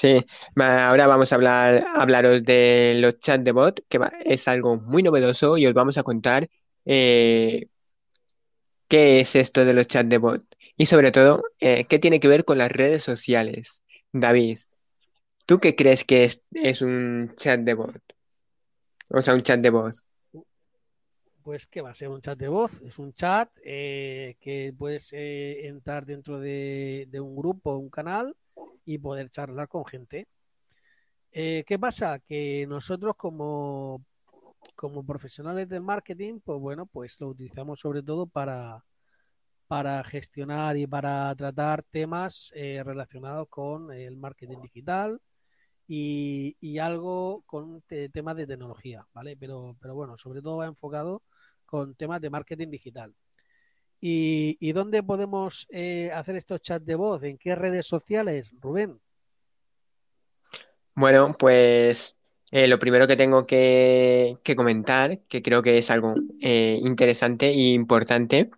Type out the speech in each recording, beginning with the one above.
Sí, ahora vamos a hablar, hablaros de los chats de bot, que es algo muy novedoso y os vamos a contar eh, qué es esto de los chats de bot y sobre todo eh, qué tiene que ver con las redes sociales. David, ¿tú qué crees que es, es un chat de bot? O sea, un chat de voz. Pues que va a ser un chat de voz, es un chat eh, que puedes entrar dentro de, de un grupo, un canal y poder charlar con gente. Eh, ¿qué pasa? Que nosotros como, como profesionales del marketing, pues bueno, pues lo utilizamos sobre todo para, para gestionar y para tratar temas eh, relacionados con el marketing digital y, y algo con te- temas de tecnología, ¿vale? Pero, pero bueno, sobre todo va enfocado con temas de marketing digital. ¿Y, y dónde podemos eh, hacer estos chats de voz? ¿En qué redes sociales, Rubén? Bueno, pues eh, lo primero que tengo que, comentar, que creo que es algo eh, interesante e importante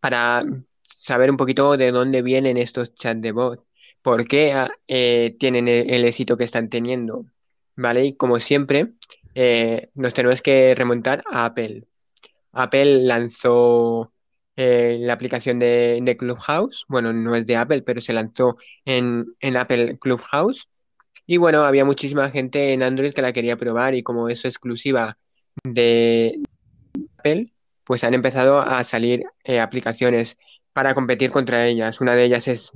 para saber un poquito de dónde vienen estos chats de voz, por qué ah, tienen el, el éxito que están teniendo, ¿vale? Y como siempre, nos tenemos que remontar a Apple. Apple lanzó eh, la aplicación de, de Clubhouse, bueno, no es de Apple, pero se lanzó en, en Apple Clubhouse. Y bueno, había muchísima gente en Android que la quería probar y como es exclusiva de Apple, pues han empezado a salir eh, aplicaciones para competir contra ellas. Una de ellas es,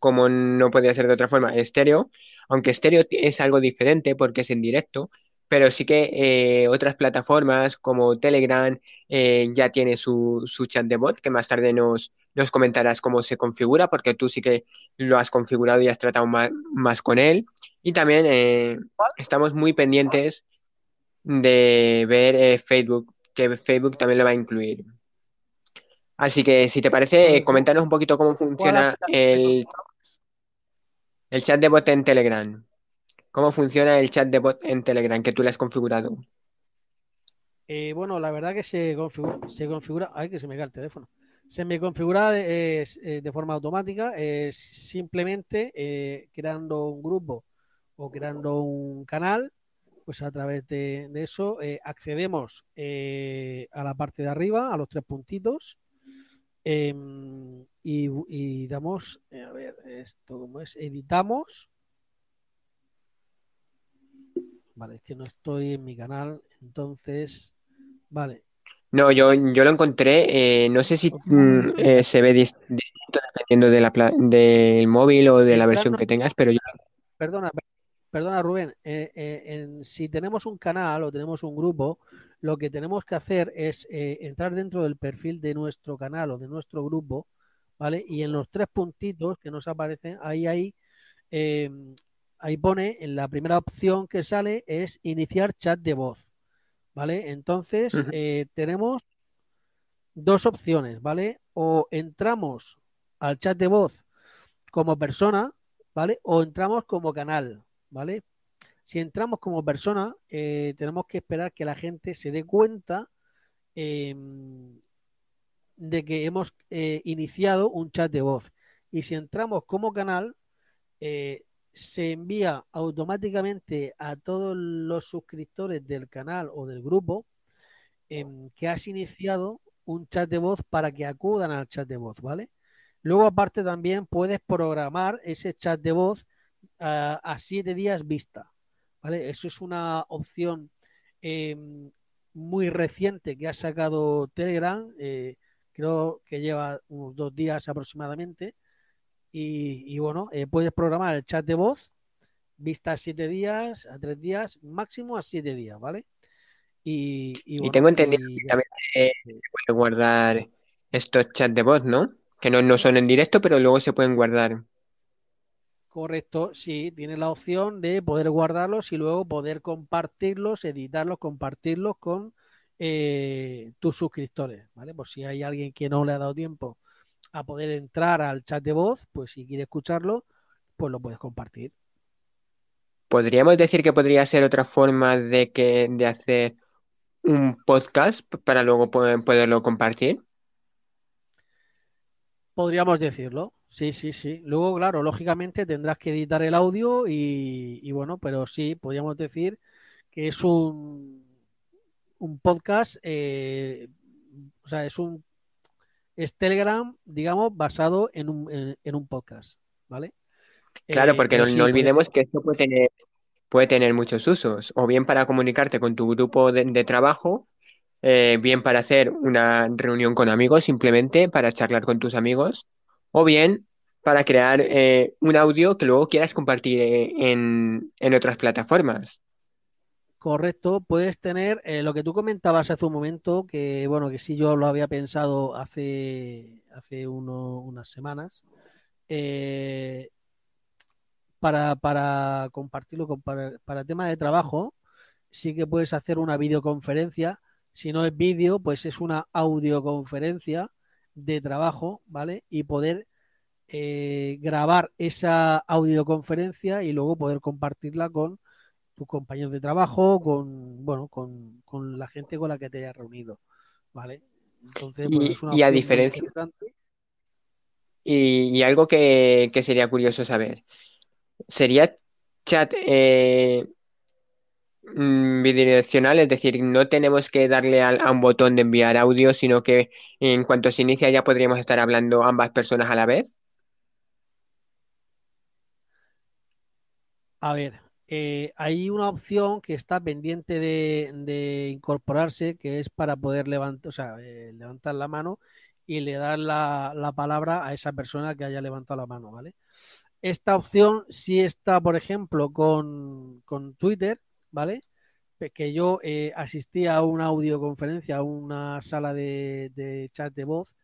como no podía ser de otra forma, Stereo, aunque Stereo es algo diferente porque es en directo, pero sí que eh, otras plataformas como Telegram eh, ya tiene su, su chat de bot, que más tarde nos, nos comentarás cómo se configura, porque tú sí que lo has configurado y has tratado más, más con él. Y también eh, estamos muy pendientes de ver Facebook, que Facebook también lo va a incluir. Así que si te parece, eh, ¿Cuál, coméntanos un poquito cómo funciona el, el chat de bot en Telegram. ¿Cómo funciona el chat de bot en Telegram que tú le has configurado? Eh, bueno, la verdad que se configura, se configura, ay, que se me cae el teléfono. Se me configura de, eh, de forma automática, eh, simplemente eh, creando un grupo o creando un canal, pues a través de, eso eh, accedemos eh, a la parte de arriba, a los tres puntitos, em, y, y damos, eh, a ver, esto cómo es, editamos, vale, es que no estoy en mi canal, entonces, vale, No, yo, yo lo encontré, eh, no sé si mm, eh, se ve dis- distinto dependiendo de la del móvil o de la versión que tengas, pero yo... perdona, Perdona, Rubén, eh, en- si tenemos un canal o tenemos un grupo, lo que tenemos que hacer es entrar dentro del perfil de nuestro canal o de nuestro grupo, ¿vale? Y en los tres puntitos que nos aparecen, ahí, ahí, eh, ahí pone, en la primera opción que sale es iniciar chat de voz, ¿vale? Entonces, eh, tenemos dos opciones, ¿vale? O entramos al chat de voz como persona, ¿vale? O entramos como canal, ¿vale? Si entramos como persona, eh, tenemos que esperar que la gente se dé cuenta eh, de que hemos eh, iniciado un chat de voz. Y si entramos como canal, se envía automáticamente a todos los suscriptores del canal o del grupo eh, que has iniciado un chat de voz para que acudan al chat de voz, ¿vale? Luego, aparte, también puedes programar ese chat de voz uh, a siete días vista, ¿vale? Eso es una opción eh, muy reciente que ha sacado Telegram, eh, creo que lleva unos dos días aproximadamente, y, y bueno, eh, puedes programar el chat de voz vista a siete días, a tres días, máximo a siete días, ¿vale? Y, y tengo entendido que también eh, se puede guardar estos chats de voz, ¿no? Que no, no son en directo, pero luego se pueden guardar. Correcto, sí, tienes la opción de poder guardarlos y luego poder compartirlos, editarlos, compartirlos con eh, tus suscriptores, ¿vale? Por si hay alguien que no le ha dado tiempo a poder entrar al chat de voz, pues si quiere escucharlo, pues lo puedes compartir. Podríamos decir que podría ser otra forma de que de hacer un podcast para luego poder- poderlo compartir. Podríamos decirlo, Sí, sí, sí. Luego, claro, lógicamente tendrás que editar el audio y, y bueno, pero sí, podríamos decir que es un, un podcast, eh, o sea, es un es Telegram, digamos, basado en un, en, en un podcast, ¿vale? Claro, Eh, porque no, sí, podemos, olvidemos que esto puede tener, puede tener muchos usos, o bien para comunicarte con tu grupo de, de trabajo, eh, bien para hacer una reunión con amigos, simplemente para charlar con tus amigos, o bien para crear eh, un audio que luego quieras compartir eh, en, en otras plataformas. Correcto, puedes tener eh, lo que tú comentabas hace un momento, que bueno, que sí yo lo había pensado hace, hace unas semanas, eh, para, para compartirlo con, para, para tema de trabajo, sí que puedes hacer una videoconferencia. Si no es vídeo, pues es una audioconferencia de trabajo, ¿vale? Y poder eh, grabar esa audioconferencia y luego poder compartirla con tus compañeros de trabajo, con, bueno, con, con la gente con la que te hayas reunido, ¿vale? Entonces, bueno, Y, es una y a diferencia, y, y algo que, que sería curioso saber, ¿sería chat eh, mm, bidireccional? Es decir, no tenemos que darle al- a, un botón de enviar audio, sino que en cuanto se inicia ya podríamos estar hablando ambas personas a la vez. A ver, eh, hay una opción que está pendiente de, incorporarse, que es para poder levantar, o sea, eh, levantar la mano y le dar la, la palabra a esa persona que haya levantado la mano, ¿vale? Esta opción sí está, por ejemplo, con, con Twitter, ¿vale? Que yo eh, asistí a una audioconferencia, a una sala de chat de voz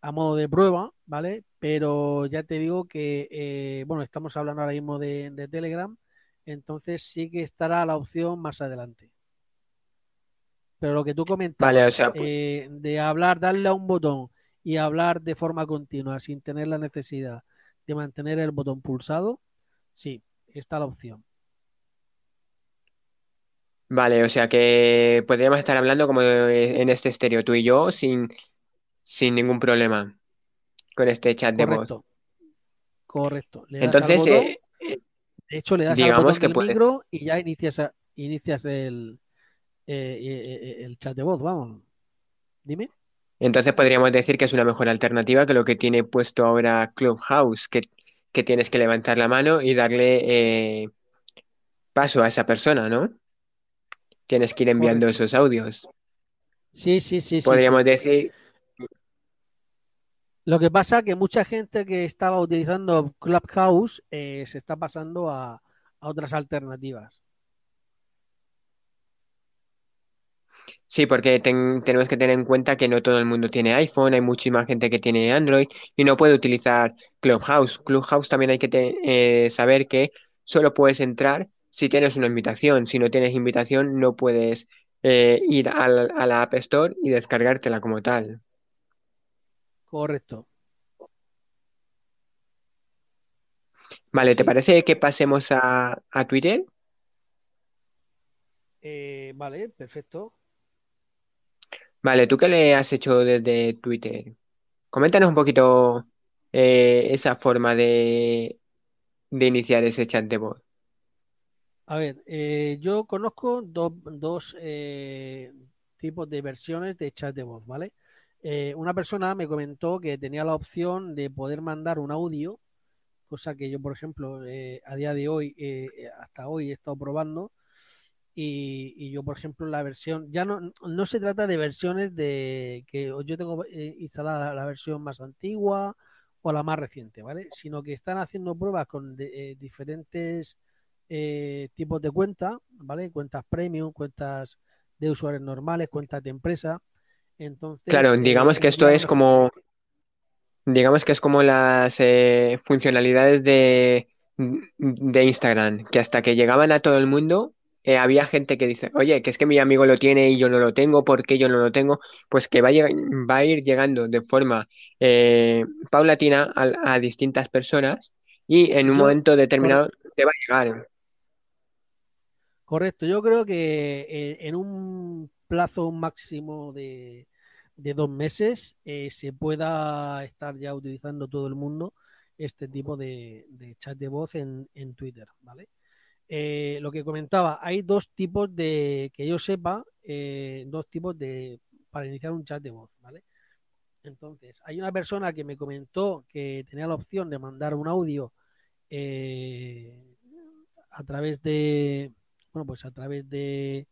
a modo de prueba, ¿vale? Pero ya te digo que, eh, bueno, estamos hablando ahora mismo de, de Telegram, entonces sí que estará la opción más adelante. Pero lo que tú Vale, o comentabas, sea, pu- eh, de hablar, darle a un botón y hablar de forma continua sin tener la necesidad de mantener el botón pulsado, sí, está la opción. vale, o sea que podríamos estar hablando como en este estéreo, tú y yo, sin, sin ningún problema con este chat de voz. Correcto. Le Entonces, botón, eh, eh, de hecho le das al botón que del puede. micro y ya inicias, a- inicias el, eh, eh, el chat de voz, vamos. Dime. Entonces podríamos decir que es una mejor alternativa que lo que tiene puesto ahora Clubhouse, que, que tienes que levantar la mano y darle eh, paso a esa persona, ¿no? Tienes que ir enviando Correcto. esos audios. Sí, sí, sí, sí, Podríamos sí. decir, Lo que pasa que mucha gente que estaba utilizando Clubhouse eh, se está pasando a, a otras alternativas. sí, porque ten- tenemos que tener en cuenta que no todo el mundo tiene iPhone, hay muchísima gente que tiene Android y no puede utilizar Clubhouse. Clubhouse también hay que eh, saber que solo puedes entrar si tienes una invitación. Si no tienes invitación, no puedes eh, ir al- a la App Store y descargártela como tal. Correcto. Vale, ¿te Sí. parece que pasemos a, a Twitter? Eh, vale, perfecto. Vale, ¿tú qué le has hecho desde Twitter? Coméntanos un poquito eh, esa forma de, de iniciar ese chat de voz. A ver, eh, yo conozco do- dos eh, tipos de versiones de chat de voz, ¿vale? Eh, una persona me comentó que tenía la opción de poder mandar un audio, cosa que yo, por ejemplo, eh, a día de hoy, eh, hasta hoy he estado probando Y, yo, por ejemplo, la versión, ya no, no se trata de versiones de que yo tengo instalada la versión más antigua o la más reciente, ¿vale? Sino que están haciendo pruebas con de- diferentes tipos de cuentas, ¿vale? Cuentas premium, cuentas de usuarios normales, cuentas de empresa. Entonces, Claro, eh, digamos que esto es como, digamos que es como las eh, funcionalidades de, de Instagram, que hasta que llegaban a todo el mundo, eh, había gente que dice, oye, que es que mi amigo lo tiene y yo no lo tengo, ¿por qué yo no lo tengo? Pues que va a, va a ir llegando de forma eh, paulatina a, a distintas personas y en un yo, momento determinado te va a llegar. correcto, yo creo que eh, en un plazo máximo de de dos meses eh, se pueda estar ya utilizando todo el mundo este tipo de, chat de voz en, en Twitter, ¿vale? Eh, lo que comentaba, hay dos tipos de, que yo sepa, eh, dos tipos de, para iniciar un chat de voz, ¿vale? Entonces, hay una persona que me comentó que tenía la opción de mandar un audio a través de, bueno, pues a través de,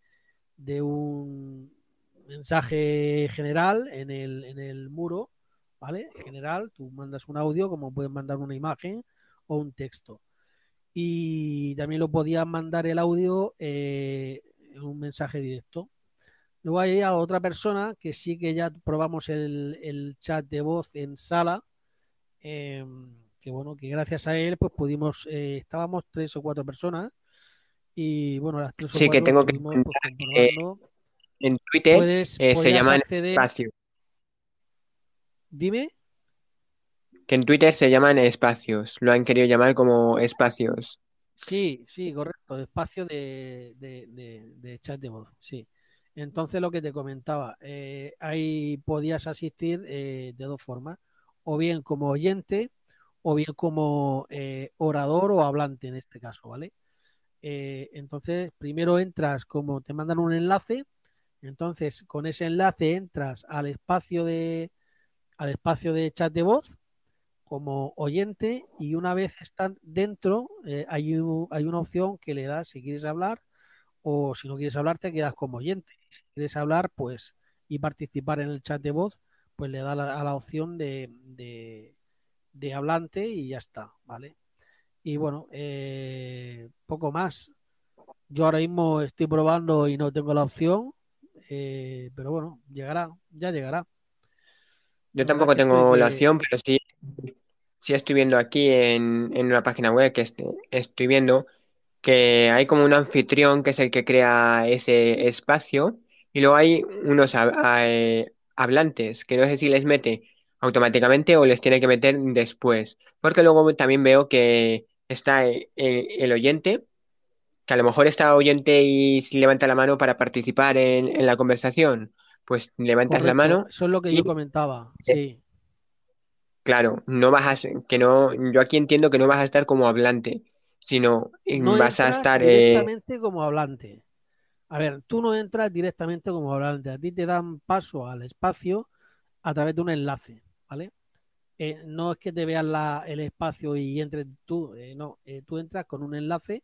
de un mensaje general en el, en el muro, ¿vale? General, tú mandas un audio como puedes mandar una imagen o un texto. Y también lo podías mandar el audio eh, en un mensaje directo. Luego hay otra persona que sí que ya probamos el, el chat de voz en sala. Eh, que bueno, que gracias a él pues pudimos, eh, estábamos tres o cuatro personas y bueno, las tres o Sí, que tengo que pues, comentar que comprobando. en Twitter Puedes, eh, se llaman acceder, espacios. dime, Que en Twitter se llaman espacios. Lo han querido llamar como espacios. sí, sí, correcto, espacio de, de, de- de chat de voz, sí. Entonces lo que te comentaba, eh, ahí podías asistir eh, de dos formas, o bien como oyente, o bien como eh, orador o hablante en este caso, ¿vale? Eh, entonces, primero entras como te mandan un enlace, entonces con ese enlace entras al espacio de, al espacio de chat de voz como oyente y una vez están dentro eh, hay, u- hay una opción que le das si quieres hablar o si no quieres hablar te quedas como oyente. Si quieres hablar pues y participar en el chat de voz pues le da a la opción de, de, de hablante y ya está, ¿vale? Y bueno, eh, poco más. Yo ahora mismo estoy probando y no tengo la opción, eh, pero bueno, llegará, ya llegará. Yo La tampoco que tengo la opción, pero sí, sí estoy viendo aquí en, en una página web que est- estoy viendo que hay como un anfitrión que es el que crea ese espacio y luego hay unos hab- eh, hablantes que no sé si les mete automáticamente o les tiene que meter después. Porque luego también veo que está eh, el oyente, que a lo mejor está oyente y si levanta la mano para participar en, en la conversación, pues levantas la mano eso es lo que yo comentaba, eh, sí. claro, no vas a que no, yo aquí entiendo que no vas a estar como hablante, sino No vas a estar eh, directamente como hablante. A ver, tú no entras directamente como hablante, a ti te dan paso al espacio a través de un enlace, ¿vale? Eh, no es que te veas la, el espacio y entres tú, eh, no, eh, tú entras con un enlace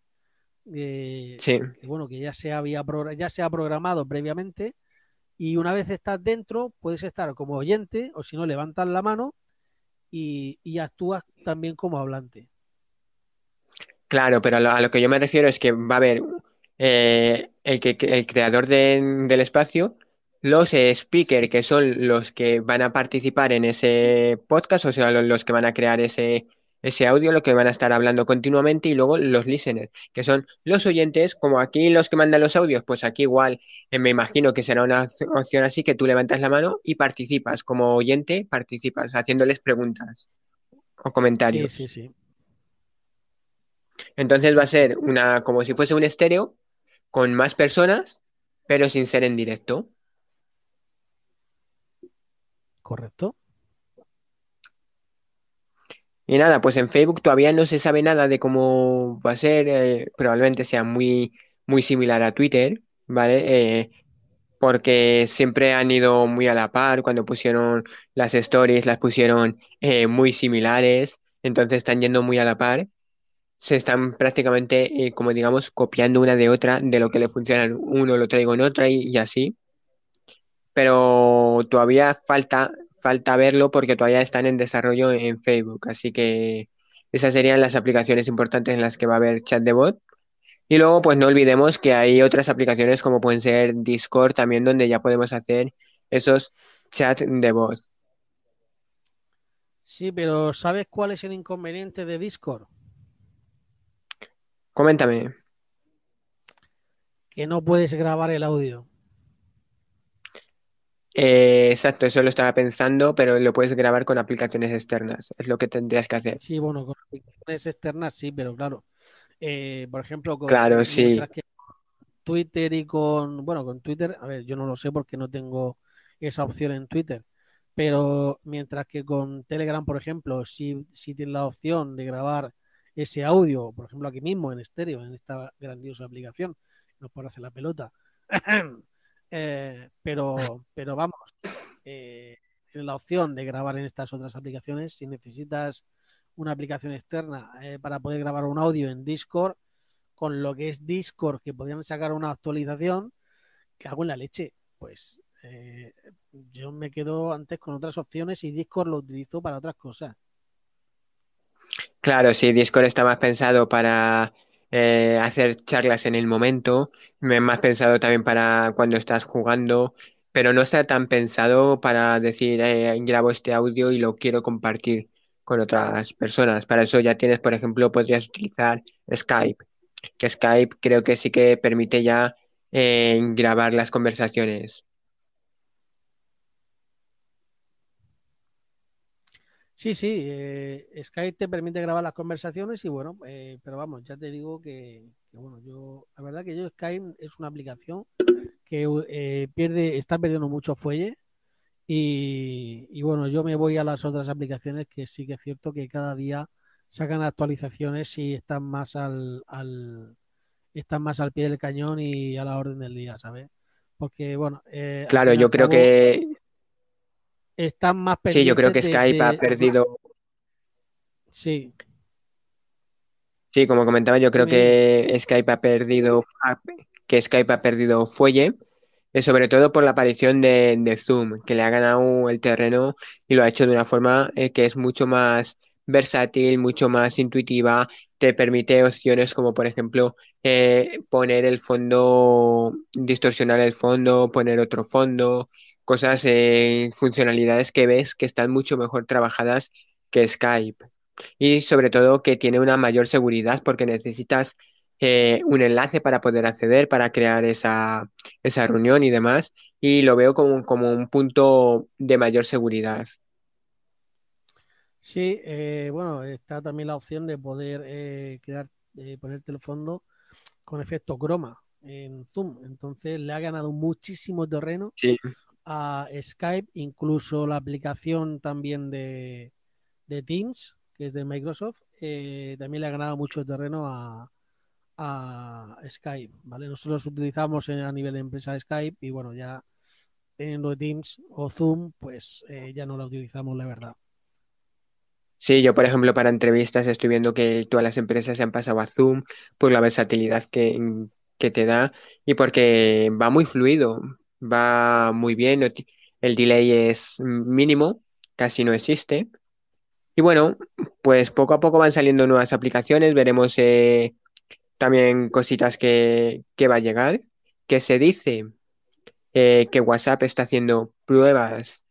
sí. que bueno, que ya se había ya se ha programado previamente y una vez estás dentro puedes estar como oyente o si no levantas la mano y, y actúas también como hablante. Claro, pero a lo, a lo que yo me refiero es que va a haber el que el creador de- del espacio, los speakers, que son los que van a participar en ese podcast, o sea, lo- los, que van a crear ese, ese audio, lo que van a estar hablando continuamente, y luego los listeners, que son los oyentes, como aquí los que mandan los audios, pues aquí igual eh, me imagino que será una opción así que tú levantas la mano y participas, como oyente, participas, haciéndoles preguntas o Sí, comentarios. sí, sí, Entonces va a ser una, como si fuese un estéreo con más personas, pero sin ser en directo. Correcto. Y nada, pues en Facebook todavía no se sabe nada de cómo va a ser, eh, probablemente sea muy, muy similar a Twitter, ¿vale? Eh, porque siempre han ido muy a la par, cuando pusieron las stories las pusieron eh, muy similares, entonces están yendo muy a la par, se están prácticamente, como digamos, copiando una de otra, de lo que le funciona en uno lo traigo en otra y así. pero todavía falta, falta verlo porque todavía están en desarrollo en Facebook. Así que esas serían las aplicaciones importantes en las que va a haber chat de voz. Y luego, pues no olvidemos que hay otras aplicaciones como pueden ser Discord también, donde ya podemos hacer esos chats de voz. Sí, pero ¿sabes cuál es el inconveniente de Discord? Coméntame. Que no puedes grabar el audio. Eh, exacto, eso lo estaba pensando, pero lo puedes grabar con aplicaciones externas. Es lo que tendrías que hacer. Sí, bueno, con aplicaciones externas sí, pero claro, eh, por ejemplo, Claro, con, sí. mientras que Twitter y con, bueno, con Twitter, a ver, yo no lo sé porque no tengo esa opción en Twitter. Pero mientras que con Telegram, por ejemplo, si, si tienes la opción de grabar ese audio, por ejemplo, aquí mismo en estéreo, en esta grandiosa aplicación, nos hacer la pelota. eh, pero, pero vamos, eh, la opción de grabar en estas otras aplicaciones. Si necesitas una aplicación externa eh, para poder grabar un audio en Discord, con lo que es Discord, que podrían sacar una actualización, que hago en la leche. Pues eh, yo me quedo antes con otras opciones y Discord lo utilizo para otras cosas. Claro, sí, Discord está más pensado para eh, hacer charlas en el momento, me- más pensado también para cuando estás jugando, pero no está tan pensado para decir, eh, grabo este audio y lo quiero compartir con otras personas. Para eso ya tienes, por ejemplo, podrías utilizar Skype, que Skype creo que sí que permite ya eh, grabar las conversaciones. Sí, sí, eh, Skype te permite grabar las conversaciones y bueno, eh, pero vamos, ya te digo que, que, bueno, yo, la verdad que yo Skype es una aplicación que eh, pierde, está perdiendo mucho fuelle y, y, bueno, yo me voy a las otras aplicaciones que sí que es cierto que cada día sacan actualizaciones y están más al, al están más al pie del cañón y a la orden del día, ¿sabes? Porque bueno, eh, Claro, yo creo que están más sí, yo creo pendientes que de, Skype ha de, perdido. sí, Sí, como comentaba, yo creo que Skype ha perdido, que Skype ha perdido fuelle, eh, sobre todo por la aparición de, de Zoom, que le ha ganado el terreno y lo ha hecho de una forma eh, que es mucho más versátil, mucho más intuitiva, te permite opciones como por ejemplo eh, poner el fondo, distorsionar el fondo, poner otro fondo, cosas, eh, funcionalidades que ves que están mucho mejor trabajadas que Skype. Y sobre todo que tiene una mayor seguridad porque necesitas eh, un enlace para poder acceder, para crear esa, esa reunión y demás. Y lo veo como, como un punto de mayor seguridad. Sí, eh, bueno, está también la opción de poder eh, crear, eh, ponerte el fondo con efecto croma en Zoom. Entonces le ha ganado muchísimo terreno Sí, a Skype, incluso la aplicación también de, de Teams, que es de Microsoft, eh, también le ha ganado mucho terreno a, a Skype, ¿vale? Nosotros utilizamos en- a nivel de empresa Skype y bueno, ya teniendo Teams o Zoom, pues eh, ya no la utilizamos, la verdad. Sí, yo por ejemplo para entrevistas estoy viendo que todas las empresas se han pasado a Zoom por la versatilidad que, que te da y porque va muy fluido, va muy bien, el delay es mínimo, casi no existe. Y bueno, pues poco a poco van saliendo nuevas aplicaciones, veremos eh, también cositas que, que va a llegar, que se dice eh, que WhatsApp está haciendo pruebas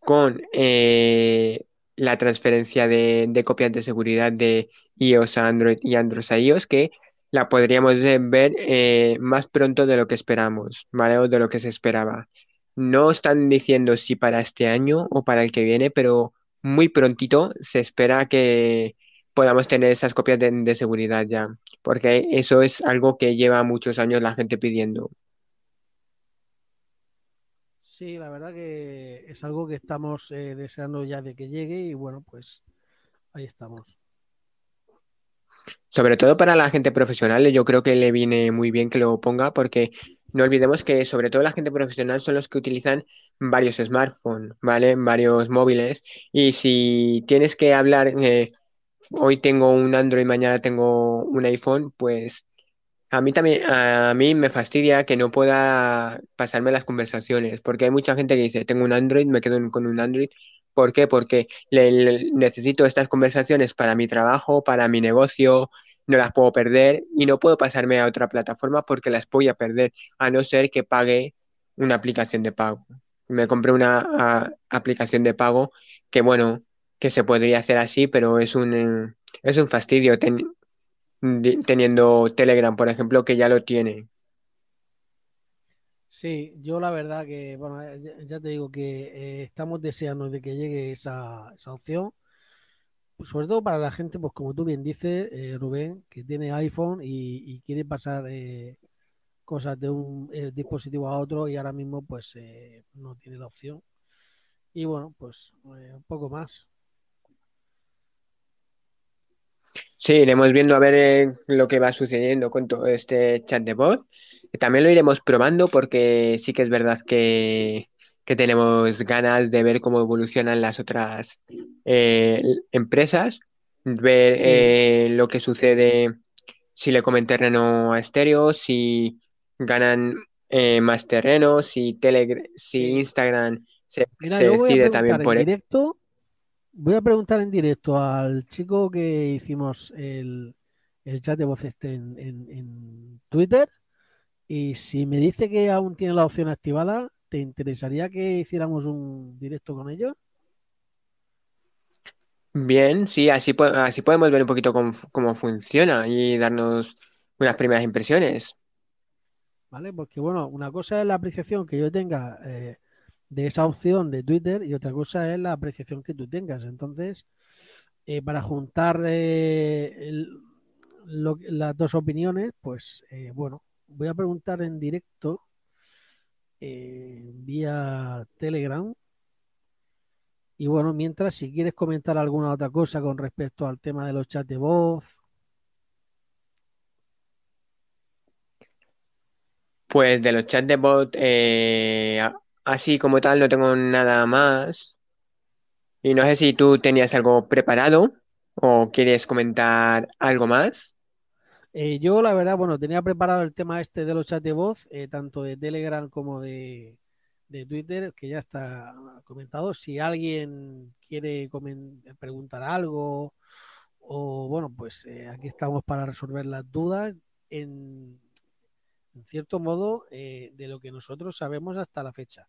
con eh, la transferencia de, copias de seguridad de iOS a Android y Android a iOS, que la podríamos ver eh, más pronto de lo que esperamos, ¿vale? O de lo que se esperaba. No están diciendo si para este año o para el que viene, pero muy prontito se espera que podamos tener esas copias de seguridad ya, porque eso es algo que lleva muchos años la gente pidiendo. Sí, la verdad que es algo que estamos eh, deseando ya de que llegue y bueno, pues ahí estamos. Sobre todo para la gente profesional, yo creo que le viene muy bien que lo ponga porque no olvidemos que sobre todo la gente profesional son los que utilizan varios smartphones, ¿vale? Varios móviles. Y si tienes que hablar, eh, hoy tengo un Android, mañana tengo un iPhone, pues a mí también, a mí me fastidia que no pueda pasarme las conversaciones, porque hay mucha gente que dice, tengo un Android, me quedo con un Android. ¿Por qué? Porque le- necesito estas conversaciones para mi trabajo, para mi negocio, no las puedo perder y no puedo pasarme a otra plataforma porque las voy a perder, a no ser que pague una aplicación de pago. Me compré una aplicación de pago que, bueno, que se podría hacer así, pero es un, es un fastidio teniendo Telegram, por ejemplo, que ya lo tiene. Sí, yo la verdad que, bueno, eh, ya, te digo que eh, estamos deseando de que llegue esa, esa opción, pues sobre todo para la gente, pues como tú bien dices, eh, Rubén, que tiene iPhone y, quiere pasar eh, cosas de un dispositivo a otro y ahora mismo pues no tiene la opción. Y bueno, pues un poco más. Sí, iremos viendo a ver eh, lo que va sucediendo con todo este chat de voz. También lo iremos probando porque sí que es verdad que, que tenemos ganas de ver cómo evolucionan las otras eh, empresas, ver Sí, eh, lo que sucede si le comen terreno a Stereo, si ganan más terreno, si Telegram, si. Instagram se, Mira, decide también por él. directo, voy a preguntar en directo al chico que hicimos el, el chat de voz este en, en- en Twitter y si me dice que aún tiene la opción activada, ¿te interesaría que hiciéramos un directo con ellos? Bien, sí, así, po- así podemos ver un poquito cómo, cómo funciona y darnos unas primeras impresiones. ¿Vale? Porque bueno, una cosa es la apreciación que yo tenga eh, de esa opción de Twitter y otra cosa es la apreciación que tú tengas. Entonces, eh, para juntar eh, el- las dos opiniones, pues eh, bueno, voy a preguntar en directo eh, vía Telegram. Y bueno, mientras, si quieres comentar alguna otra cosa con respecto al tema de los chats de voz, Pues de los chats de a- así como tal, no tengo nada más. Y no sé si tú tenías algo preparado o quieres comentar algo más. eh, yo la verdad, bueno, tenía preparado el tema este de los chats de voz, eh, tanto de Telegram como de, de Twitter, que ya está comentado. Si alguien quiere preguntar algo o bueno, pues eh, aquí estamos para resolver las dudas en, cierto modo de lo que nosotros sabemos hasta la fecha,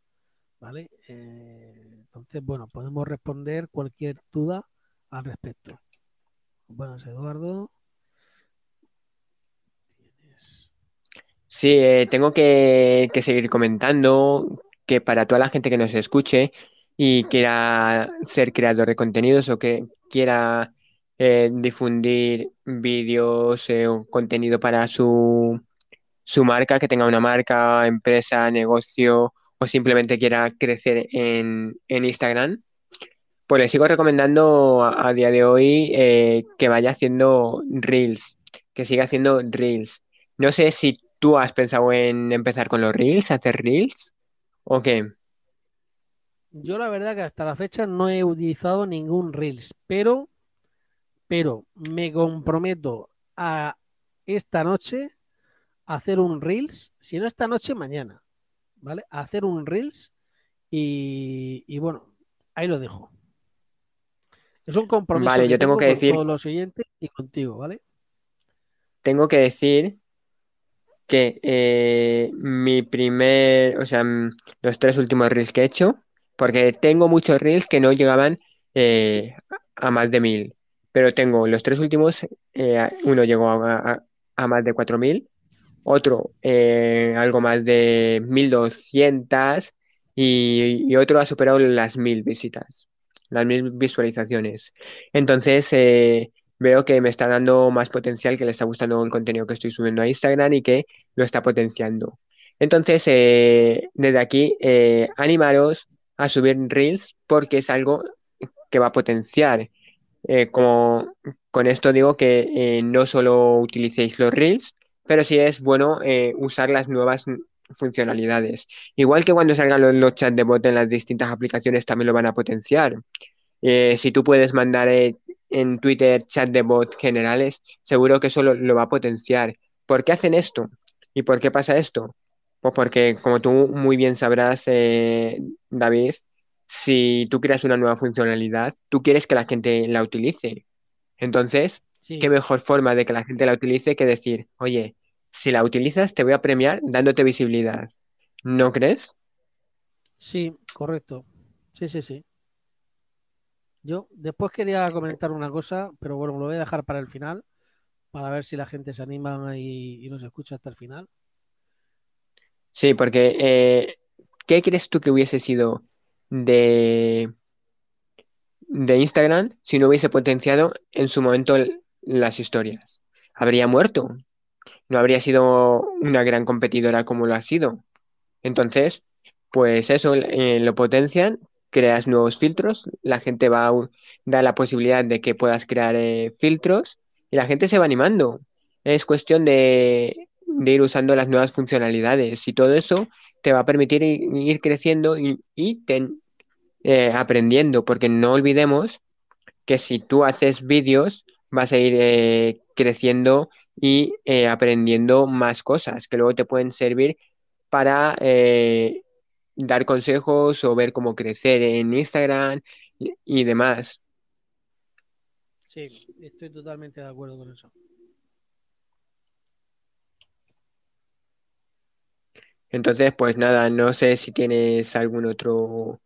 ¿vale? Eh, entonces, bueno, podemos responder cualquier duda al respecto. Buenas, Eduardo. Sí, eh, tengo que, que seguir comentando que para toda la gente que nos escuche y quiera ser creador de contenidos o que quiera eh, difundir vídeos eh, o contenido para su, su marca, que tenga una marca, empresa, negocio o simplemente quiera crecer en, en Instagram, pues le sigo recomendando a, día de hoy eh, que vaya haciendo Reels, que siga haciendo Reels. No sé si tú has pensado en empezar con los Reels, hacer Reels o qué. Yo la verdad que hasta la fecha no he utilizado ningún Reels, pero, pero me comprometo a esta noche a hacer un Reels, si no esta noche, mañana, ¿vale? A hacer un Reels y, y bueno, ahí lo dejo. Es un compromiso Vale, que yo tengo que con decir, todos los oyentes y contigo, ¿vale? tengo que decir que eh, mi primer, o sea, mm, los tres últimos reels que he hecho, porque tengo muchos reels que no llegaban eh, a más de mil, pero tengo los tres últimos, eh, uno llegó a, a- a más de cuatro mil, otro eh, algo más de mil doscientas y, y otro ha superado las mil visitas, las mil visualizaciones. Entonces, eh, veo que me está dando más potencial, que le está gustando el contenido que estoy subiendo a Instagram y que lo está potenciando. Entonces, eh, desde aquí, animaros a subir Reels porque es algo que va a potenciar. Como con esto digo que no solo utilicéis los Reels, pero sí es bueno eh, usar las nuevas funcionalidades. Igual que cuando salgan los, los chats de bot en las distintas aplicaciones también lo van a potenciar. Eh, si tú puedes mandar eh, en Twitter chat de bot generales, seguro que eso lo, lo va a potenciar. ¿Por qué hacen esto? ¿Y por qué pasa esto? Pues porque, como tú muy bien sabrás, eh, David, si tú creas una nueva funcionalidad, tú quieres que la gente la utilice. Entonces, ¿qué mejor forma de que la gente la utilice que decir, oye, si la utilizas, te voy a premiar dándote visibilidad? ¿No crees? sí, correcto. Sí, sí, sí. Yo después quería comentar una cosa, pero bueno, lo voy a dejar para el final, para ver si la gente se anima y, y nos escucha hasta el final. Sí, porque eh, ¿qué crees tú que hubiese sido de, de Instagram si no hubiese potenciado en su momento las historias? Habría muerto. No habría sido una gran competidora como lo ha sido. Entonces, pues eso, eh, lo potencian, creas nuevos filtros, la gente va a u- da la posibilidad de que puedas crear eh, filtros y la gente se va animando. Es cuestión de, de ir usando las nuevas funcionalidades y todo eso te va a permitir ir creciendo y, eh, aprendiendo, porque no olvidemos que si tú haces vídeos vas a ir creciendo y eh, aprendiendo más cosas que luego te pueden servir para eh, dar consejos o ver cómo crecer en Instagram y, demás. Sí, estoy totalmente de acuerdo con eso. Entonces, pues nada, no sé si tienes algún otro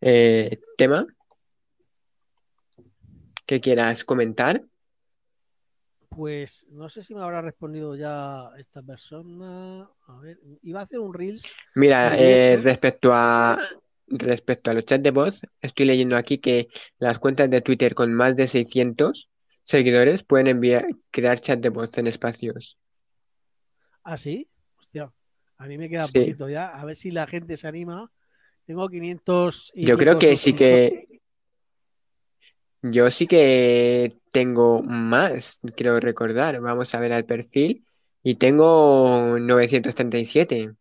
eh, tema que quieras comentar. Pues no sé si me habrá respondido ya esta persona. A ver, iba a hacer un Reels Mira, eh, respecto a respecto a los chats de voz, estoy leyendo aquí que las cuentas de Twitter con más de 600 seguidores pueden enviar, crear chat de voz en espacios. ¿Ah, sí? Hostia, a mí me queda Sí, poquito ya. A ver si la gente se anima. Tengo 500 y yo creo que sí que yo sí que tengo más, creo recordar. Vamos a ver al perfil y tengo 937.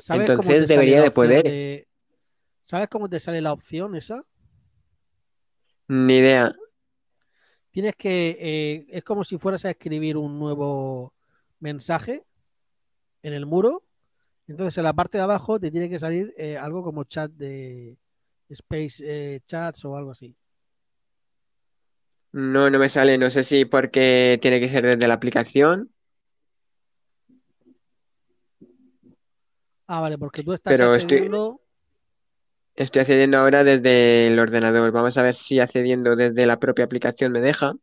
¿Sabes Entonces debería de poder. de... ¿Sabes cómo te sale la opción esa? Ni idea. Tienes que... eh, es como si fueras a escribir un nuevo mensaje en el muro. Entonces en la parte de abajo te tiene que salir eh, algo como chat de Space eh, Chats o algo así. No, no me sale. No sé si porque tiene que ser desde la aplicación, Ah, vale, porque tú estás pero estoy, accediendo... estoy accediendo ahora desde el ordenador. Vamos a ver si accediendo desde la propia aplicación me deja.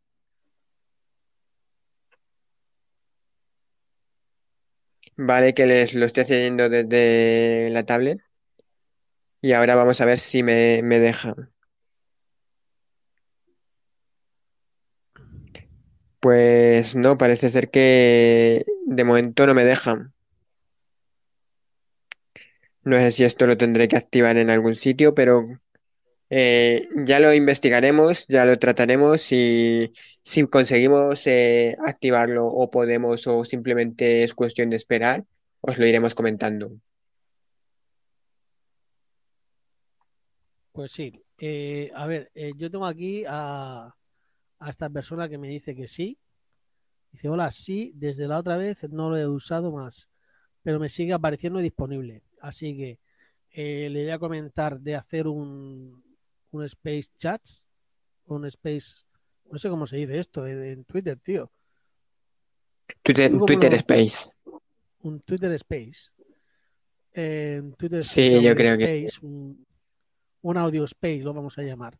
Vale, que les lo estoy accediendo desde la tablet. Y ahora vamos a ver si me, me deja. Pues no, parece ser que de momento no me dejan. No sé si esto lo tendré que activar en algún sitio, pero eh, ya lo investigaremos, ya lo trataremos y si conseguimos eh, activarlo o podemos o simplemente es cuestión de esperar, os lo iremos comentando. Pues sí. Eh, a ver, yo tengo aquí a, a esta persona que me dice que sí. Dice, hola, sí, desde la otra vez no lo he usado más, pero me sigue apareciendo disponible. Así que eh, le voy a comentar de hacer un, un Space Chats, un Space, no sé cómo se dice esto en, en Twitter, tío. Twitter, ¿Tú cómo Twitter lo, Space. un Twitter Space? En Twitter Space, Sí, yo Audio creo que Space, un, un Audio Space, lo vamos a llamar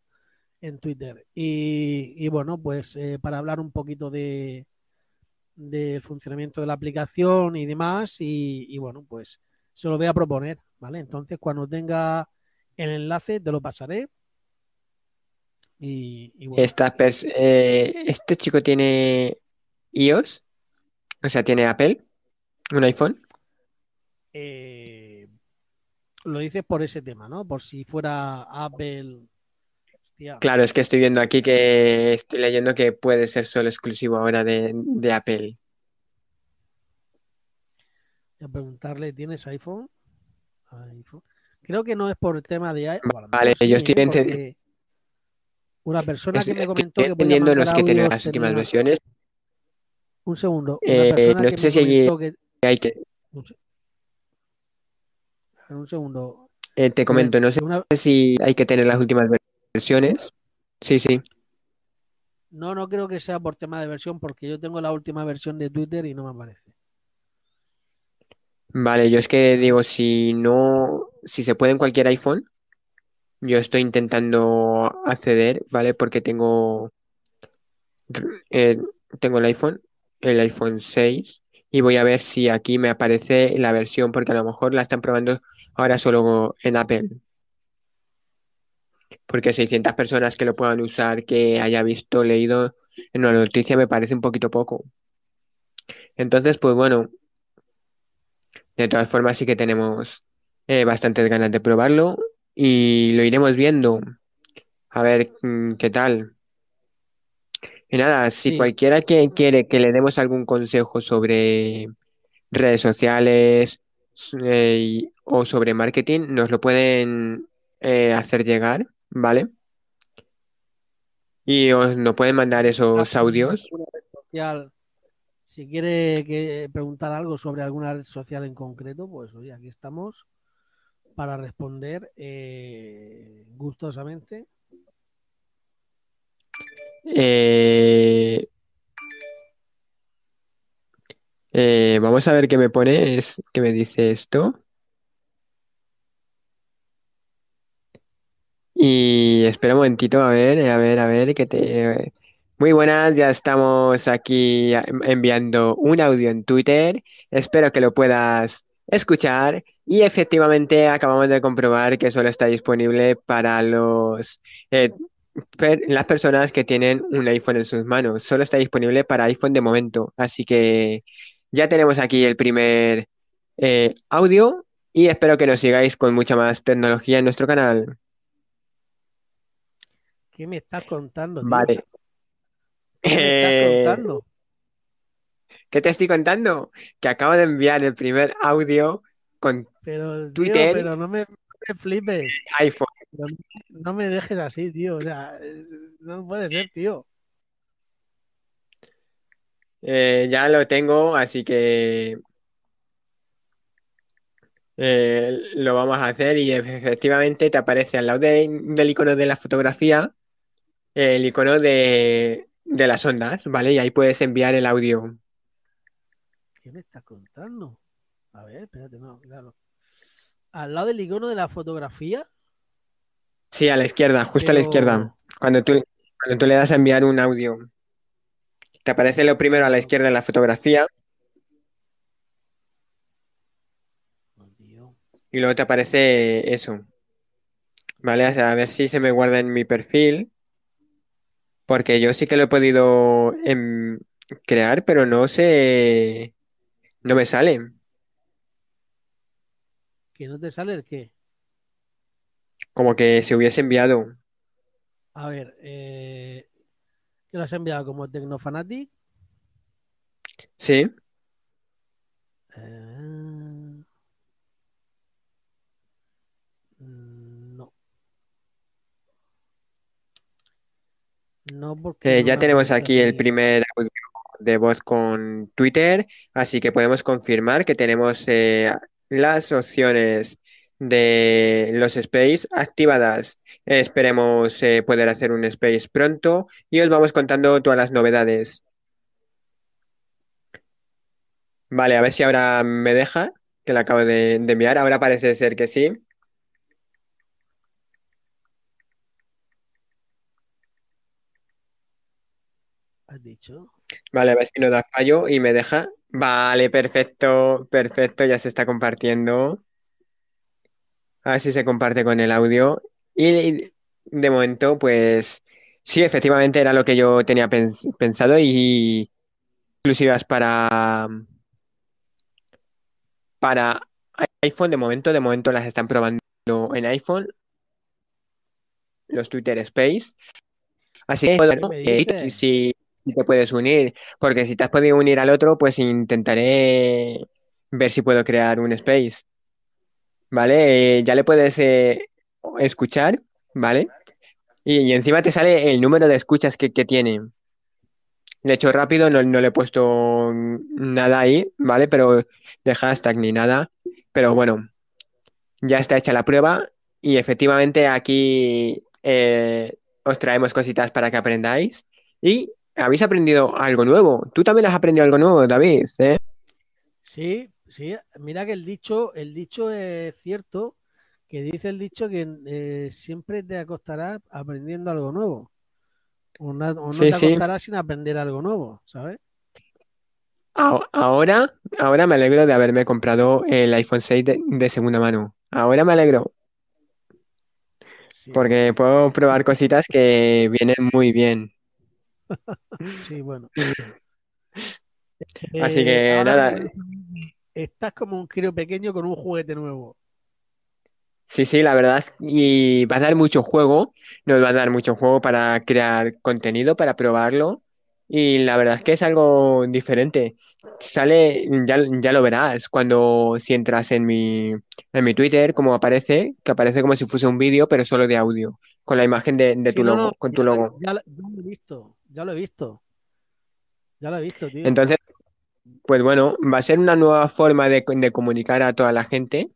en Twitter. Y, y bueno, pues eh, para hablar un poquito de, del funcionamiento de la aplicación y demás. Y, y, bueno, pues se lo voy a proponer, ¿vale? Entonces, cuando tenga el enlace, te lo pasaré. Y, y bueno, esta eh, este chico tiene iOS, o sea, tiene Apple, un iPhone. eh, lo dices por ese tema, ¿no? Por si fuera Apple. Hostia, Claro, es que estoy viendo aquí que estoy leyendo que puede ser solo exclusivo ahora de, de Apple. voy a preguntarle, ¿tienes iPhone? iPhone. Creo que no es por el tema de iPhone, Vale, mejor yo sí, estoy, ente- porque una persona es- que me comentó que podía entendiendo, mandar es que tiene audios las últimas tenía versiones. un segundo, una Eh, persona no que sé me si comentó que hay que, un, se- un segundo, eh, te comento, no sé una si hay que tener las últimas versiones. Sí, sí. no no creo que sea por tema de versión porque yo tengo la última versión de Twitter y no me aparece, Vale, yo es que digo, si no, si se puede en cualquier iPhone, yo estoy intentando acceder, ¿vale? Porque tengo, eh, tengo el iPhone, el iPhone 6, y voy a ver si aquí me aparece la versión, porque a lo mejor la están probando ahora solo en Apple. Porque 600 personas que lo puedan usar, que haya visto, leído en una noticia, me parece un poquito poco. Entonces, pues bueno, de todas formas sí que tenemos eh, bastantes ganas de probarlo y lo iremos viendo. A ver mm, qué tal. Y nada, si Sí, cualquiera que quiere que le demos algún consejo sobre redes sociales eh, o sobre marketing, nos lo pueden eh, hacer llegar, ¿vale? Y os nos pueden mandar esos audios. red social, si quiere que preguntar algo sobre alguna red social en concreto, pues oye, aquí estamos para responder eh, gustosamente. Eh, eh, vamos a ver qué me pone, es, qué me dice esto. Y espera un momentito, a ver, a ver, a ver, que te... Muy buenas, ya estamos aquí a- enviando un audio en Twitter. Espero que lo puedas escuchar. Y efectivamente acabamos de comprobar que solo está disponible para los, eh, las personas que tienen un iPhone en sus manos. Solo está disponible para iPhone de momento. Así que ya tenemos aquí el primer eh, audio y espero que nos sigáis con mucha más tecnología en nuestro canal. ¿Qué me estás contando, tío? Vale. ¿Qué me estás Eh, contando? ¿qué te estoy contando? Que acabo de enviar el primer audio con Pero, tío, Twitter pero no me, flipes. iPhone. No, me no me dejes así, tío. O sea, no puede ser, tío. Eh, ya lo tengo, así que eh, lo vamos a hacer y efectivamente te aparece al lado de- del icono de la fotografía el icono de, de las ondas, ¿vale? Y ahí puedes enviar el audio. ¿Qué me estás contando? A ver, espérate, no, claro. Al lado del icono de la fotografía, Sí, a la izquierda, justo a la izquierda. Cuando tú, cuando tú le das a enviar un audio, te aparece lo primero a la izquierda en la fotografía Oh, y luego te aparece eso. ¿vale? A ver si se me guarda en mi perfil, porque yo sí que lo he podido em, crear, pero no sé, no me sale, ¿Que no te sale el qué? como que se hubiese enviado. A ver, eh, ¿qué lo has enviado como Tecnofanatic? Sí, no porque Eh, no ya tenemos aquí el primer audio de voz con Twitter, así que podemos confirmar que tenemos eh, las opciones de los space activadas. Esperemos eh, poder hacer un space pronto y os vamos contando todas las novedades. Vale, a ver si ahora me deja, que la acabo de, de enviar. Ahora parece ser que sí. ¿Has dicho? Vale, a ver si no da fallo y me deja. Vale, perfecto, perfecto, ya se está compartiendo. A ver si se comparte con el audio. Y de momento, pues sí, efectivamente era lo que yo tenía pens- pensado y exclusivas para, para iPhone de momento. De momento las están probando en iPhone, los Twitter Space. Así que, ¿Qué bueno, eh, si, si te puedes unir, porque si te has podido unir al otro, pues intentaré ver si puedo crear un space, ¿vale? Eh, ya le puedes eh, escuchar, ¿vale? Y, encima te sale el número de escuchas que, que tiene. De hecho, rápido no, no le he puesto nada ahí, ¿vale? Pero de hashtag ni nada. Pero bueno, ya está hecha la prueba y efectivamente aquí eh, os traemos cositas para que aprendáis. Y habéis aprendido algo nuevo. Tú también has aprendido algo nuevo, David, ¿eh? Sí, sí, mira que el dicho, el dicho es cierto, que dice el dicho que eh, siempre te acostarás aprendiendo algo nuevo, o, na- o no Sí, te sí. acostarás sin aprender algo nuevo, ¿sabes? Ahora, ahora me alegro de haberme comprado el iPhone 6 de, de segunda mano. Ahora me alegro Sí, porque puedo probar cositas que vienen muy bien. Sí, bueno. Así Eh, que nada, estás como un crío pequeño con un juguete nuevo. sí, sí, la verdad, y va a dar mucho juego, nos va a dar mucho juego para crear contenido, para probarlo, y la verdad es que es algo diferente. Sale, ya, ya lo verás, cuando si entras en mi, en mi Twitter, como aparece, que aparece como si fuese un vídeo, pero solo de audio, con la imagen de, de Sí, tu no, no, logo, con ya, tu logo. ya, ya lo he visto, ya lo he visto, ya lo he visto, tío. Entonces, pues bueno, va a ser una nueva forma de, de comunicar a toda la gente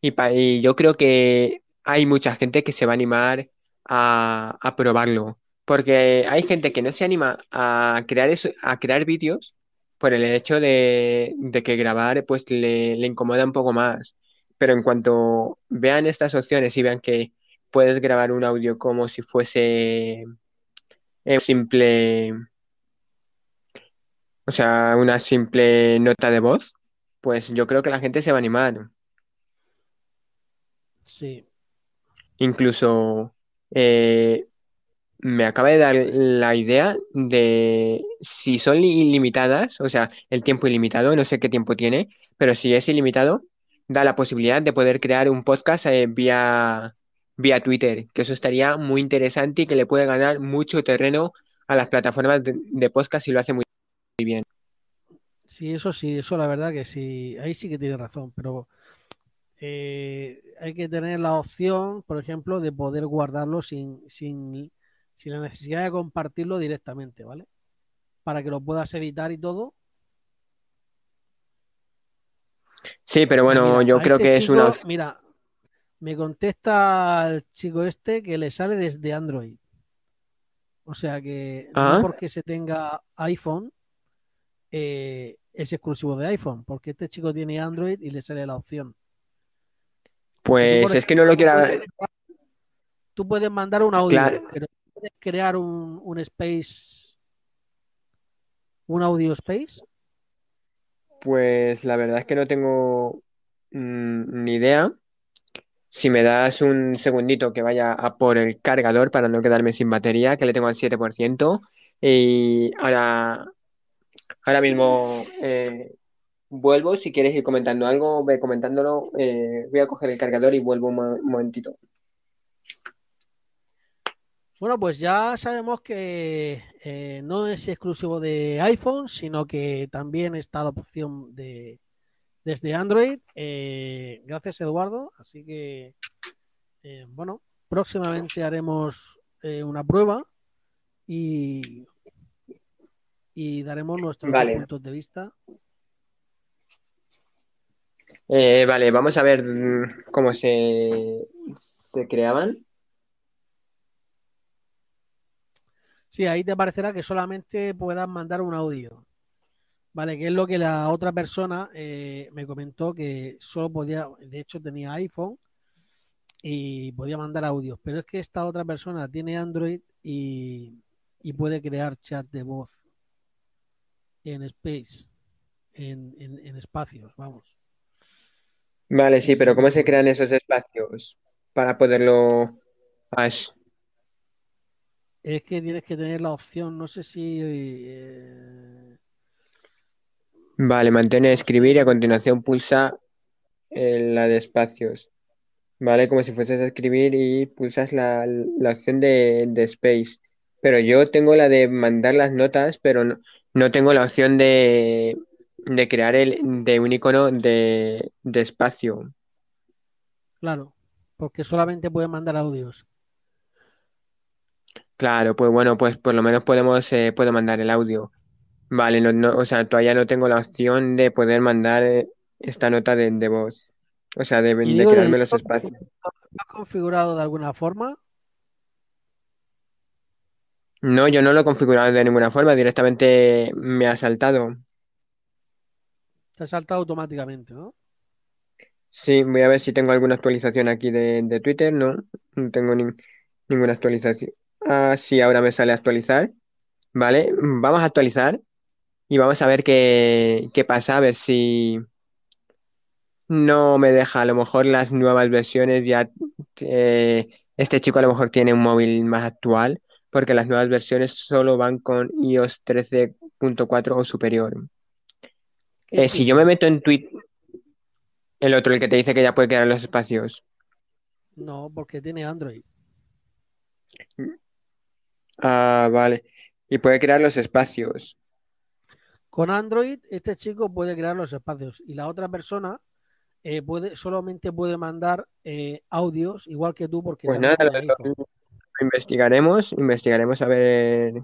Y, pa- y yo creo que hay mucha gente que se va a animar a, a probarlo, porque hay gente que no se anima a crear eso, a crear vídeos por el hecho de, de que grabar pues le, le incomoda un poco más. Pero en cuanto vean estas opciones y vean que puedes grabar un audio como si fuese eh, simple, o sea, una simple nota de voz, pues yo creo que la gente se va a animar. Sí, Incluso eh, me acaba de dar la idea de si son ilimitadas, o sea, el tiempo ilimitado, no sé qué tiempo tiene, pero si es ilimitado, da la posibilidad de poder crear un podcast eh, vía, vía Twitter, que eso estaría muy interesante y que le puede ganar mucho terreno a las plataformas de, de podcast y lo hace muy bien. sí, eso sí, eso la verdad que sí, ahí sí que tiene razón, pero eh, hay que tener la opción, por ejemplo, de poder guardarlo sin, sin, sin la necesidad de compartirlo directamente, ¿vale? Para que lo puedas editar y todo. Sí, pero bueno, mira, yo creo este que es una... mira, me contesta el chico este que le sale desde Android. O sea que no Ah, porque se tenga iPhone eh, es exclusivo de iPhone, porque este chico tiene Android y le sale la opción. Pues es que no lo puedes, tú puedes mandar un audio, Claro, pero puedes crear un, un space, un audio space. pues la verdad es que no tengo mm, ni idea. Si me das un segundito que vaya a por el cargador para no quedarme sin batería, que le tengo al 7%. Y ahora, ahora mismo eh, vuelvo. Si quieres ir comentando algo, ve comentándolo. Eh, voy a coger el cargador y vuelvo un, mo- un momentito. Bueno, pues ya sabemos que eh, no es exclusivo de iPhone, sino que también está la opción de desde Android. Eh, gracias, Eduardo. Así que, eh, bueno, próximamente haremos eh, una prueba y, y daremos nuestros Vale, puntos de vista. Vale, vamos a ver mm, cómo se, se creaban. Sí, ahí te parecerá que solamente puedas mandar un audio. Vale, que es lo que la otra persona eh, me comentó que solo podía, de hecho tenía iPhone y podía mandar audios, pero es que esta otra persona tiene Android y, y puede crear chat de voz en Space, en, en, en espacios, vamos. Vale, sí, pero ¿cómo se crean esos espacios para poderlo... Es- es que tienes que tener la opción, no sé si eh, Vale, mantén escribir y a continuación pulsa eh, la de espacios. ¿vale? Como si fueses a escribir y pulsas la, la opción de, de Space. Pero yo tengo la de mandar las notas, pero no, no tengo la opción de, de crear el, de un icono de, de espacio. claro, porque solamente puede mandar audios. Claro, pues bueno, pues por lo menos podemos, eh, puedo mandar el audio. Vale, no, no, o sea, todavía no tengo la opción de poder mandar eh, esta nota de, de voz. O sea, de, de crearme los espacios. ¿has configurado de alguna forma? No, yo no lo he configurado de ninguna forma, directamente me ha saltado. Te ha saltado automáticamente, ¿no? Sí, voy a ver si tengo alguna actualización aquí de, de Twitter. No, no tengo ni- ninguna actualización. Ah, sí, ahora me sale actualizar. Vale, vamos a actualizar y vamos a ver qué, qué pasa, a ver si no me deja. A lo mejor las nuevas versiones ya... eh, este chico a lo mejor tiene un móvil más actual, porque las nuevas versiones solo van con iOS 13.4 o superior. Eh, si yo me meto en Twitter, el otro, el que te dice que ya puede crear los espacios. No, porque tiene Android. Ah, vale. Y puede crear los espacios. Con Android, este chico puede crear los espacios y la otra persona eh, puede, solamente puede mandar eh, audios, igual que tú, porque Pues nada, lo investigaremos, investigaremos a ver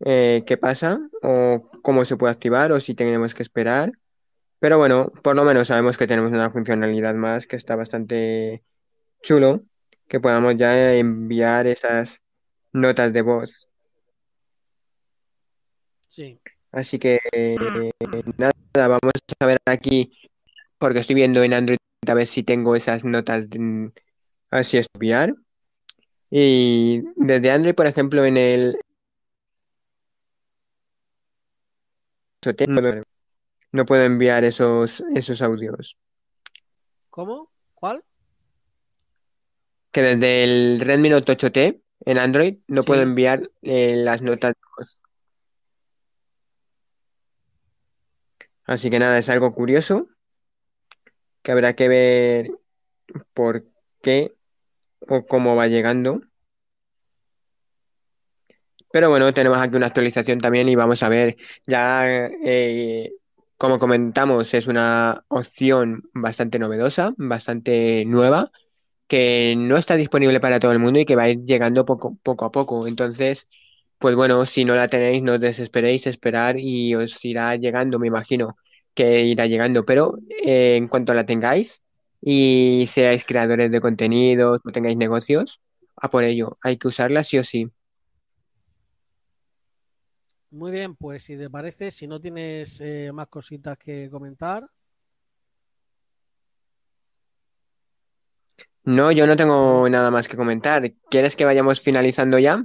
eh, qué pasa o cómo se puede activar o si tenemos que esperar. Pero bueno, por lo menos sabemos que tenemos una funcionalidad más que está bastante chulo, que podamos ya enviar esas notas de voz. Sí. Así que nada, vamos a ver aquí, porque estoy viendo en Android a ver si tengo esas notas, de- a ver si es enviar. Y desde Android, por ejemplo, en el hotel no puedo enviar esos, esos audios. ¿Cómo? ¿Cuál? Que desde el Redmi Note 8T en Android no puedo enviar eh, las notas de voz. Así que nada, es algo curioso que habrá que ver por qué o cómo va llegando. Pero bueno, tenemos aquí una actualización también y vamos a ver, ya eh, como comentamos, es una opción bastante novedosa, bastante nueva, que no está disponible para todo el mundo y que va a ir llegando poco, poco a poco. Entonces, pues bueno, si no la tenéis, no os desesperéis, esperar y os irá llegando, me imagino que irá llegando. Pero eh, en cuanto la tengáis y seáis creadores de contenidos o tengáis negocios, a por ello, hay que usarla sí o sí. Muy bien, pues si te parece, si no tienes eh, más cositas que comentar, No, yo no tengo nada más que comentar. ¿Quieres que vayamos finalizando ya?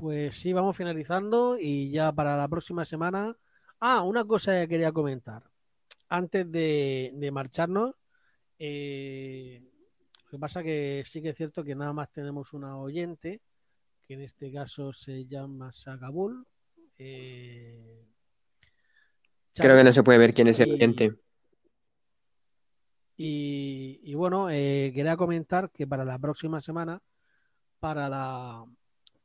Pues sí, vamos finalizando y ya para la próxima semana. Ah, una cosa que quería comentar. Antes de, de marcharnos, eh, lo que pasa que sí que es cierto que nada más tenemos una oyente, que en este caso se llama Sagabul. Eh, Creo que no se puede ver quién es el y, oyente. y- y bueno, eh, quería comentar que para la próxima semana, para la,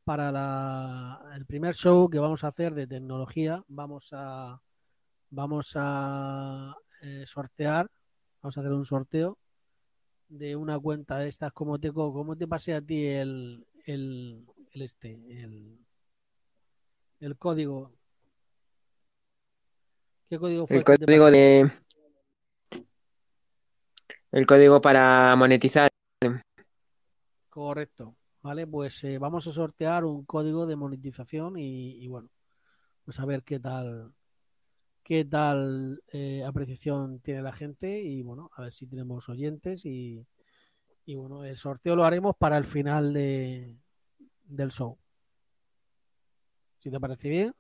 para la, el primer show que vamos a hacer de tecnología, vamos a, vamos a eh, sortear, vamos a hacer un sorteo de una cuenta de estas, como te, como te pasé a ti el, el, el este, el, el código. ¿Qué código fue El que código de, el código para monetizar. Correcto. Vale, pues eh, vamos a sortear un código de monetización y, y bueno, pues a ver qué tal, qué tal eh, apreciación tiene la gente y bueno, a ver si tenemos oyentes y, y bueno, el sorteo lo haremos para el final de, del show. Si te parece bien,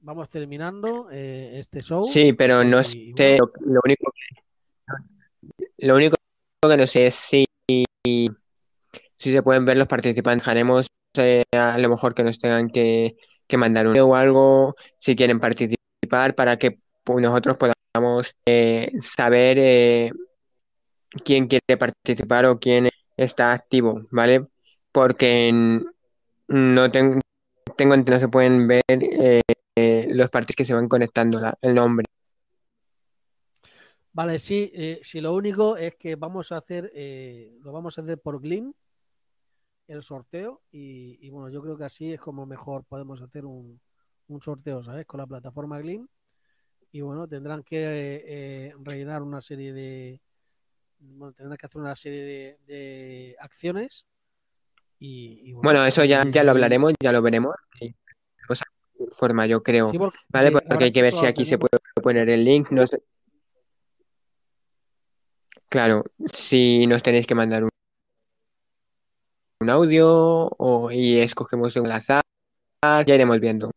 vamos terminando eh, este show Sí, pero no y, sé, bueno, lo, lo único, lo único que no sé es si, si se pueden ver los participantes. Dejaremos eh, a lo mejor que nos tengan que, que mandar un o algo si quieren participar para que nosotros podamos eh, saber eh, quién quiere participar o quién está activo, ¿vale? Porque no tengo, tengo no se pueden ver eh, los partidos que se van conectando, el nombre. vale, sí, sí, lo único es que vamos a hacer, lo vamos a hacer por Glim, el sorteo y, y bueno, yo creo que así es como mejor podemos hacer un, un sorteo, ¿sabes? Con la plataforma Glim y bueno, tendrán que eh, rellenar una serie de, bueno, tendrán que hacer una serie de, de acciones y, y, bueno, Bueno, eso ya, ya lo hablaremos, ya lo veremos. veremos de forma, yo creo, sí, porque ¿vale? Porque hay que ver si aquí se puede poner el link. No sé, claro, si nos tenéis que mandar un, un audio o, y escogemos un azar, ya iremos viendo.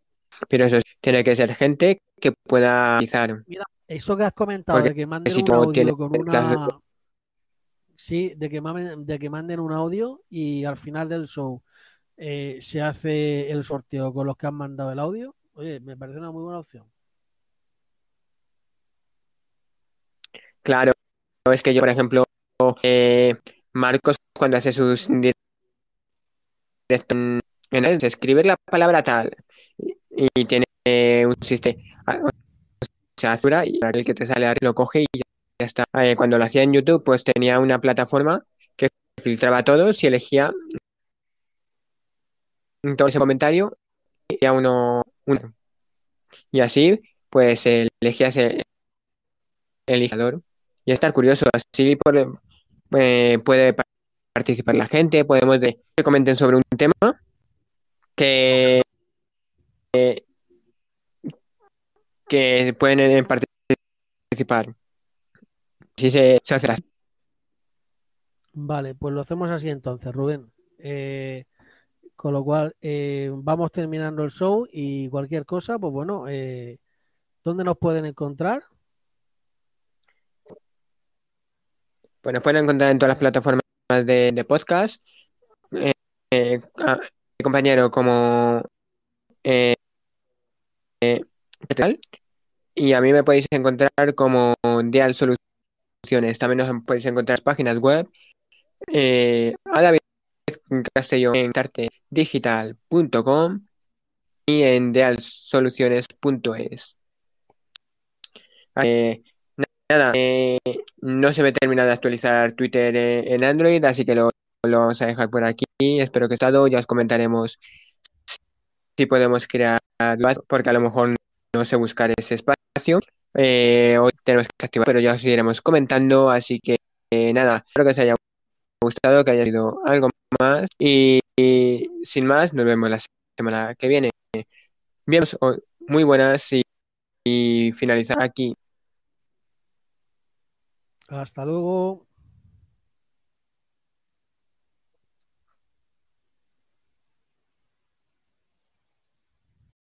Pero eso tiene que ser gente que pueda utilizar, mira, eso que has comentado porque de que manden si un audio con una, sí, de que, mamen- de que manden un audio y al final del show eh, se hace el sorteo con los que han mandado el audio, oye, me parece una muy buena opción. Claro, es que yo, por ejemplo, eh, Marcos cuando hace sus escribir la palabra tal y, tiene un sistema, o sea, Azura, y aquel que te sale lo coge y ya está. Eh, cuando lo hacía en YouTube, pues tenía una plataforma que filtraba todo y elegía todo ese comentario y a uno, uno. Y así, pues elegías el, el indicador. Y estar curioso, así por- eh, puede participar la gente, podemos de, que comenten sobre un tema que, que pueden eh, participar. Así se, se hace la- Vale, pues lo hacemos así entonces, Rubén. Eh, con lo cual, eh, vamos terminando el show y cualquier cosa, pues bueno, eh, ¿dónde nos pueden encontrar? Pues nos pueden encontrar en todas las plataformas de, podcast. Eh, eh, compañero como eh, y a mí me podéis encontrar como Dial Soluciones. También nos podéis encontrar en páginas web. A David Castellón en cartedigital.com y en dealsoluciones.es. Eh, nada, eh, no se me termina de actualizar Twitter eh, en Android, así que lo, lo vamos a dejar por aquí. Espero que estado, ya os comentaremos si podemos crear más, porque a lo mejor no sé buscar ese espacio. Eh, hoy tenemos que activar, pero ya os iremos comentando, así que nada, espero que os haya gustado, que haya sido algo más y, sin más, nos vemos la semana que viene. Bien, o- muy buenas y, y finalizar aquí. Hasta luego.